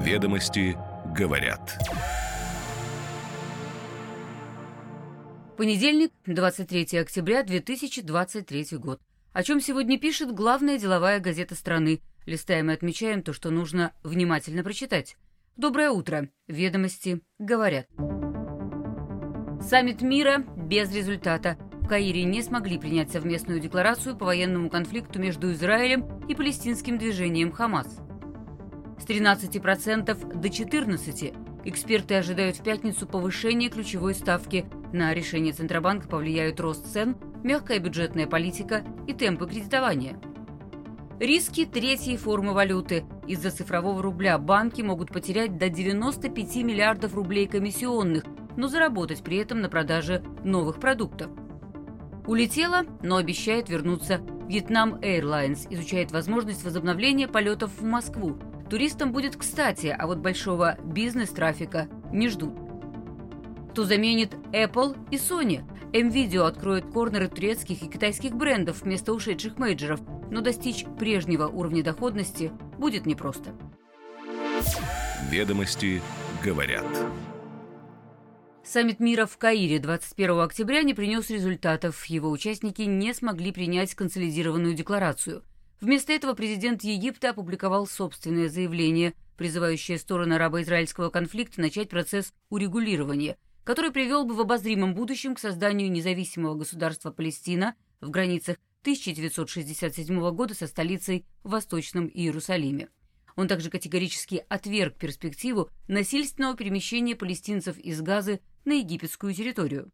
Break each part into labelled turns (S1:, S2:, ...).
S1: Ведомости говорят.
S2: Понедельник, 23 октября 2023 год. О чем сегодня пишет главная деловая газета страны. Листаем и отмечаем то, что нужно внимательно прочитать. Доброе утро. Ведомости говорят. Саммит мира без результата. В Каире не смогли принять совместную декларацию по военному конфликту между Израилем и палестинским движением «Хамас». С 13% до 14%. Эксперты ожидают в пятницу повышения ключевой ставки. На решение Центробанка повлияют рост цен, мягкая бюджетная политика и темпы кредитования. Риски третьей формы валюты. Из-за цифрового рубля банки могут потерять до 95 миллиардов рублей комиссионных, но заработать при этом на продаже новых продуктов. Улетела, но обещает вернуться. Вьетнам Airlines изучает возможность возобновления полетов в Москву. Туристам будет кстати, а вот большого бизнес-трафика не ждут. Кто заменит Apple и Sony? M-Video откроет корнеры турецких и китайских брендов вместо ушедших мейджеров, но достичь прежнего уровня доходности будет непросто.
S1: Ведомости говорят.
S2: Саммит мира в Каире 21 октября не принес результатов. Его участники не смогли принять консолидированную декларацию. Вместо этого президент Египта опубликовал собственное заявление, призывающее стороны арабо-израильского конфликта начать процесс урегулирования, который привел бы в обозримом будущем к созданию независимого государства Палестина в границах 1967 года со столицей в Восточном Иерусалиме. Он также категорически отверг перспективу насильственного перемещения палестинцев из Газы на египетскую территорию.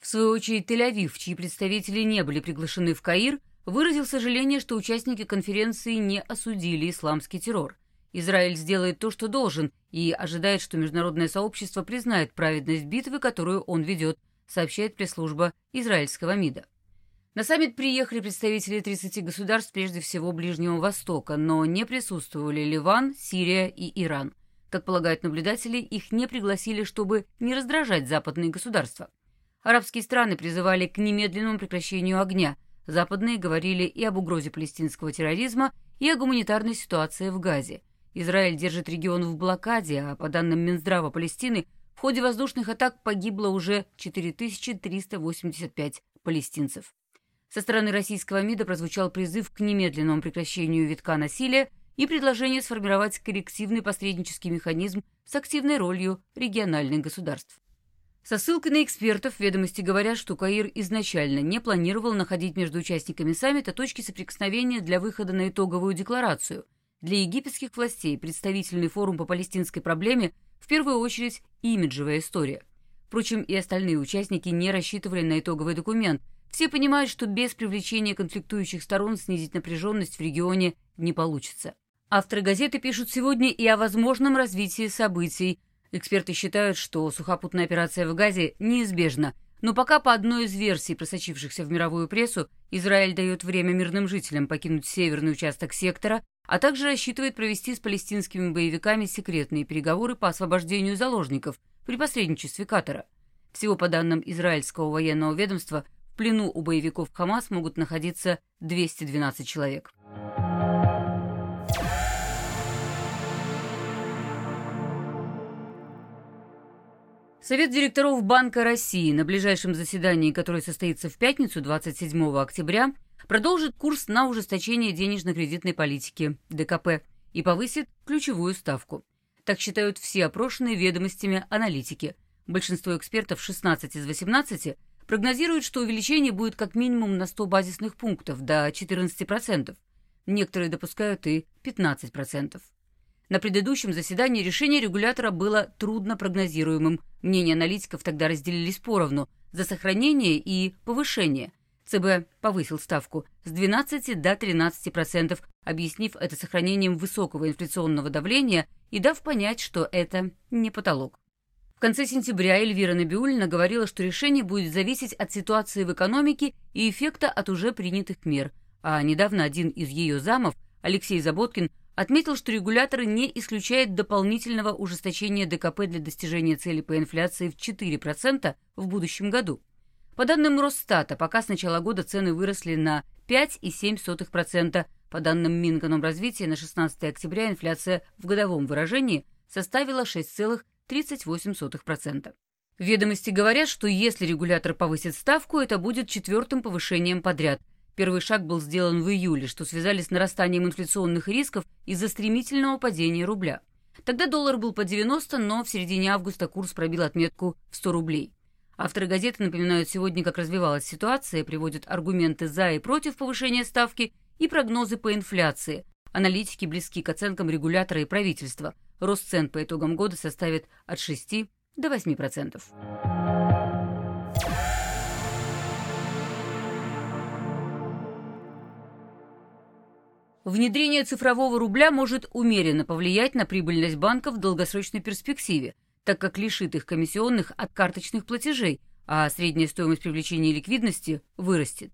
S2: В свою очередь Тель-Авив, чьи представители не были приглашены в Каир, выразил сожаление, что участники конференции не осудили исламский террор. Израиль сделает то, что должен, и ожидает, что международное сообщество признает праведность битвы, которую он ведет, сообщает пресс-служба израильского МИДа. На саммит приехали представители 30 государств, прежде всего Ближнего Востока, но не присутствовали Ливан, Сирия и Иран – как полагают наблюдатели, их не пригласили, чтобы не раздражать западные государства. Арабские страны призывали к немедленному прекращению огня. Западные говорили и об угрозе палестинского терроризма, и о гуманитарной ситуации в Газе. Израиль держит регион в блокаде, а по данным Минздрава Палестины, в ходе воздушных атак погибло уже 4385 палестинцев. Со стороны российского МИДа прозвучал призыв к немедленному прекращению витка насилия и предложение сформировать коррективный посреднический механизм с активной ролью региональных государств. Со ссылкой на экспертов ведомости говорят, что Каир изначально не планировал находить между участниками саммита точки соприкосновения для выхода на итоговую декларацию. Для египетских властей представительный форум по палестинской проблеме в первую очередь имиджевая история. Впрочем, и остальные участники не рассчитывали на итоговый документ. Все понимают, что без привлечения конфликтующих сторон снизить напряженность в регионе не получится. Авторы газеты пишут сегодня и о возможном развитии событий. Эксперты считают, что сухопутная операция в Газе неизбежна, но пока по одной из версий, просочившихся в мировую прессу, Израиль дает время мирным жителям покинуть северный участок сектора, а также рассчитывает провести с палестинскими боевиками секретные переговоры по освобождению заложников при посредничестве Катара. Всего по данным израильского военного ведомства, в плену у боевиков Хамас могут находиться 212 человек. Совет директоров Банка России на ближайшем заседании, которое состоится в пятницу 27 октября, продолжит курс на ужесточение денежно-кредитной политики ДКП и повысит ключевую ставку. Так считают все опрошенные ведомостями аналитики. Большинство экспертов, 16 из 18, прогнозируют, что увеличение будет как минимум на 100 базисных пунктов до 14%. Некоторые допускают и 15%. На предыдущем заседании решение регулятора было трудно прогнозируемым. Мнения аналитиков тогда разделились поровну за сохранение и повышение. ЦБ повысил ставку с 12 до 13%, объяснив это сохранением высокого инфляционного давления и дав понять, что это не потолок. В конце сентября Эльвира Набиулина говорила, что решение будет зависеть от ситуации в экономике и эффекта от уже принятых мер, а недавно один из ее замов, Алексей Заботкин, отметил, что регулятор не исключает дополнительного ужесточения ДКП для достижения цели по инфляции в 4% в будущем году. По данным Росстата, пока с начала года цены выросли на 5,7%, по данным Минэкономразвития на 16 октября инфляция в годовом выражении составила 6,38%. Ведомости говорят, что если регулятор повысит ставку, это будет четвертым повышением подряд. Первый шаг был сделан в июле, что связали с нарастанием инфляционных рисков из-за стремительного падения рубля. Тогда доллар был по 90, но в середине августа курс пробил отметку в 100 рублей. Авторы газеты напоминают сегодня, как развивалась ситуация, приводят аргументы за и против повышения ставки и прогнозы по инфляции. Аналитики близки к оценкам регулятора и правительства. Рост цен по итогам года составит от 6 до 8%. Внедрение цифрового рубля может умеренно повлиять на прибыльность банков в долгосрочной перспективе, так как лишит их комиссионных от карточных платежей, а средняя стоимость привлечения ликвидности вырастет.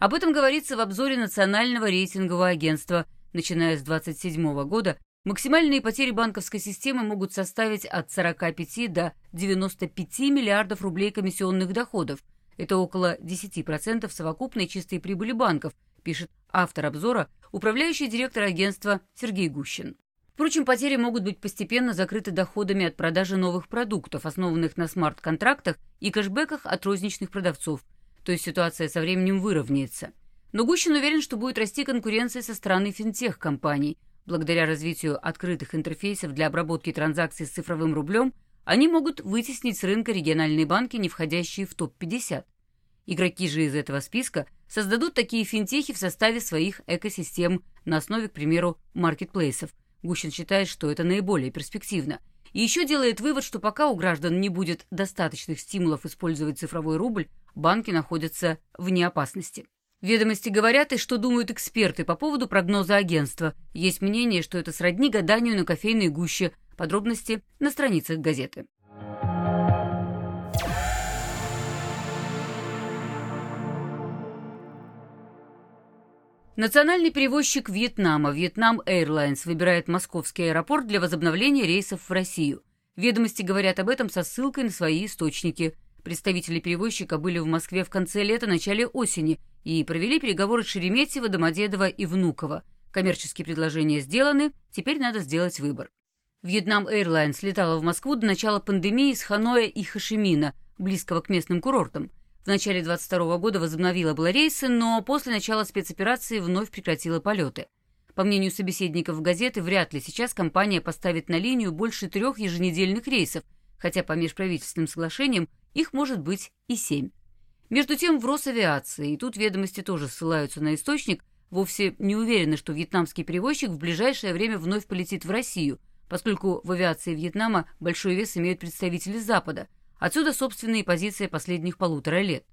S2: Об этом говорится в обзоре Национального рейтингового агентства. Начиная с 2027 года максимальные потери банковской системы могут составить от 45 до 95 миллиардов рублей комиссионных доходов. Это около 10% совокупной чистой прибыли банков, пишет автор обзора, управляющий директор агентства Сергей Гущин. Впрочем, потери могут быть постепенно закрыты доходами от продажи новых продуктов, основанных на смарт-контрактах и кэшбэках от розничных продавцов, то есть ситуация со временем выровняется. Но Гущин уверен, что будет расти конкуренция со стороны финтех-компаний. Благодаря развитию открытых интерфейсов для обработки транзакций с цифровым рублем, они могут вытеснить с рынка региональные банки, не входящие в топ-50. Игроки же из этого списка создадут такие финтехи в составе своих экосистем на основе, к примеру, маркетплейсов. Гущин считает, что это наиболее перспективно. И еще делает вывод, что пока у граждан не будет достаточных стимулов использовать цифровой рубль, банки находятся вне опасности. Ведомости говорят и что думают эксперты по поводу прогноза агентства. Есть мнение, что это сродни гаданию на кофейной гуще. Подробности на страницах газеты. Национальный перевозчик Вьетнама Vietnam Airlines выбирает московский аэропорт для возобновления рейсов в Россию. Ведомости говорят об этом со ссылкой на свои источники. Представители перевозчика были в Москве в конце лета, начале осени и провели переговоры с Шереметьево, Домодедово и Внуково. Коммерческие предложения сделаны, теперь надо сделать выбор. Vietnam Airlines летала в Москву до начала пандемии с Ханоя и Хашимина, близкого к местным курортам. В начале 22 года возобновила было рейсы, но после начала спецоперации вновь прекратила полеты. По мнению собеседников газеты, вряд ли сейчас компания поставит на линию больше трех еженедельных рейсов, хотя по межправительственным соглашениям их может быть и семь. Между тем, в Росавиации, и тут ведомости тоже ссылаются на источник, вовсе не уверены, что вьетнамский перевозчик в ближайшее время вновь полетит в Россию, поскольку в авиации Вьетнама большой вес имеют представители Запада – Отсюда собственные позиции последних полутора лет.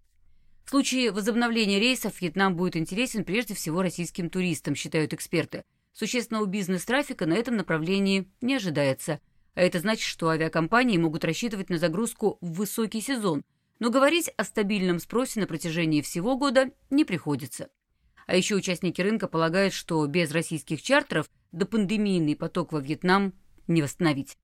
S2: В случае возобновления рейсов Вьетнам будет интересен прежде всего российским туристам, считают эксперты. Существенного бизнес-трафика на этом направлении не ожидается. А это значит, что авиакомпании могут рассчитывать на загрузку в высокий сезон, но говорить о стабильном спросе на протяжении всего года не приходится. А еще участники рынка полагают, что без российских чартеров допандемийный поток во Вьетнам не восстановить.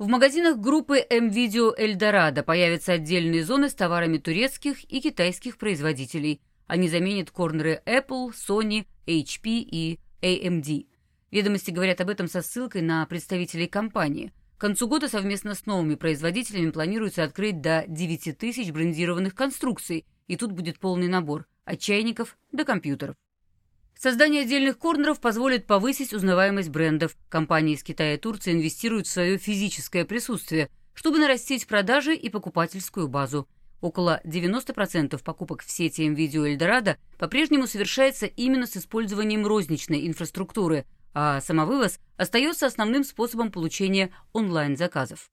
S2: В магазинах группы М-Видео Эльдорадо появятся отдельные зоны с товарами турецких и китайских производителей. Они заменят корнеры Apple, Sony, HP и AMD. Ведомости говорят об этом со ссылкой на представителей компании. К концу года совместно с новыми производителями планируется открыть до 9 тысяч брендированных конструкций, и тут будет полный набор – от чайников до компьютеров. Создание отдельных корнеров позволит повысить узнаваемость брендов. Компании из Китая и Турции инвестируют в свое физическое присутствие, чтобы нарастить продажи и покупательскую базу. Около 90% покупок в сети МВидео Эльдорадо по-прежнему совершается именно с использованием розничной инфраструктуры, а самовывоз остается основным способом получения онлайн-заказов.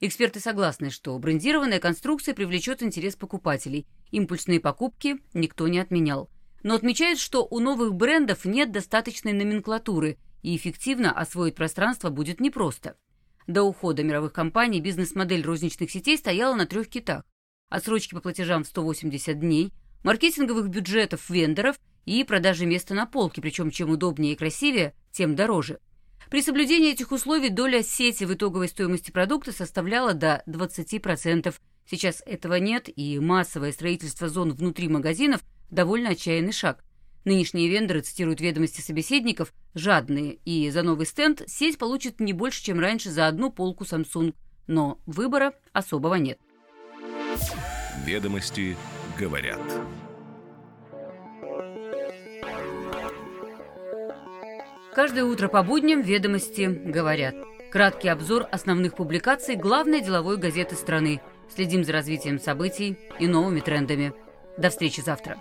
S2: Эксперты согласны, что брендированная конструкция привлечет интерес покупателей. Импульсные покупки никто не отменял но отмечает, что у новых брендов нет достаточной номенклатуры, и эффективно освоить пространство будет непросто. До ухода мировых компаний бизнес-модель розничных сетей стояла на трех китах. Отсрочки по платежам в 180 дней, маркетинговых бюджетов вендоров и продажи места на полке, причем чем удобнее и красивее, тем дороже. При соблюдении этих условий доля сети в итоговой стоимости продукта составляла до 20%. Сейчас этого нет, и массовое строительство зон внутри магазинов довольно отчаянный шаг. Нынешние вендоры, цитируют ведомости собеседников, жадные, и за новый стенд сеть получит не больше, чем раньше за одну полку Samsung. Но выбора особого нет.
S1: Ведомости говорят.
S2: Каждое утро по будням ведомости говорят. Краткий обзор основных публикаций главной деловой газеты страны. Следим за развитием событий и новыми трендами. До встречи завтра.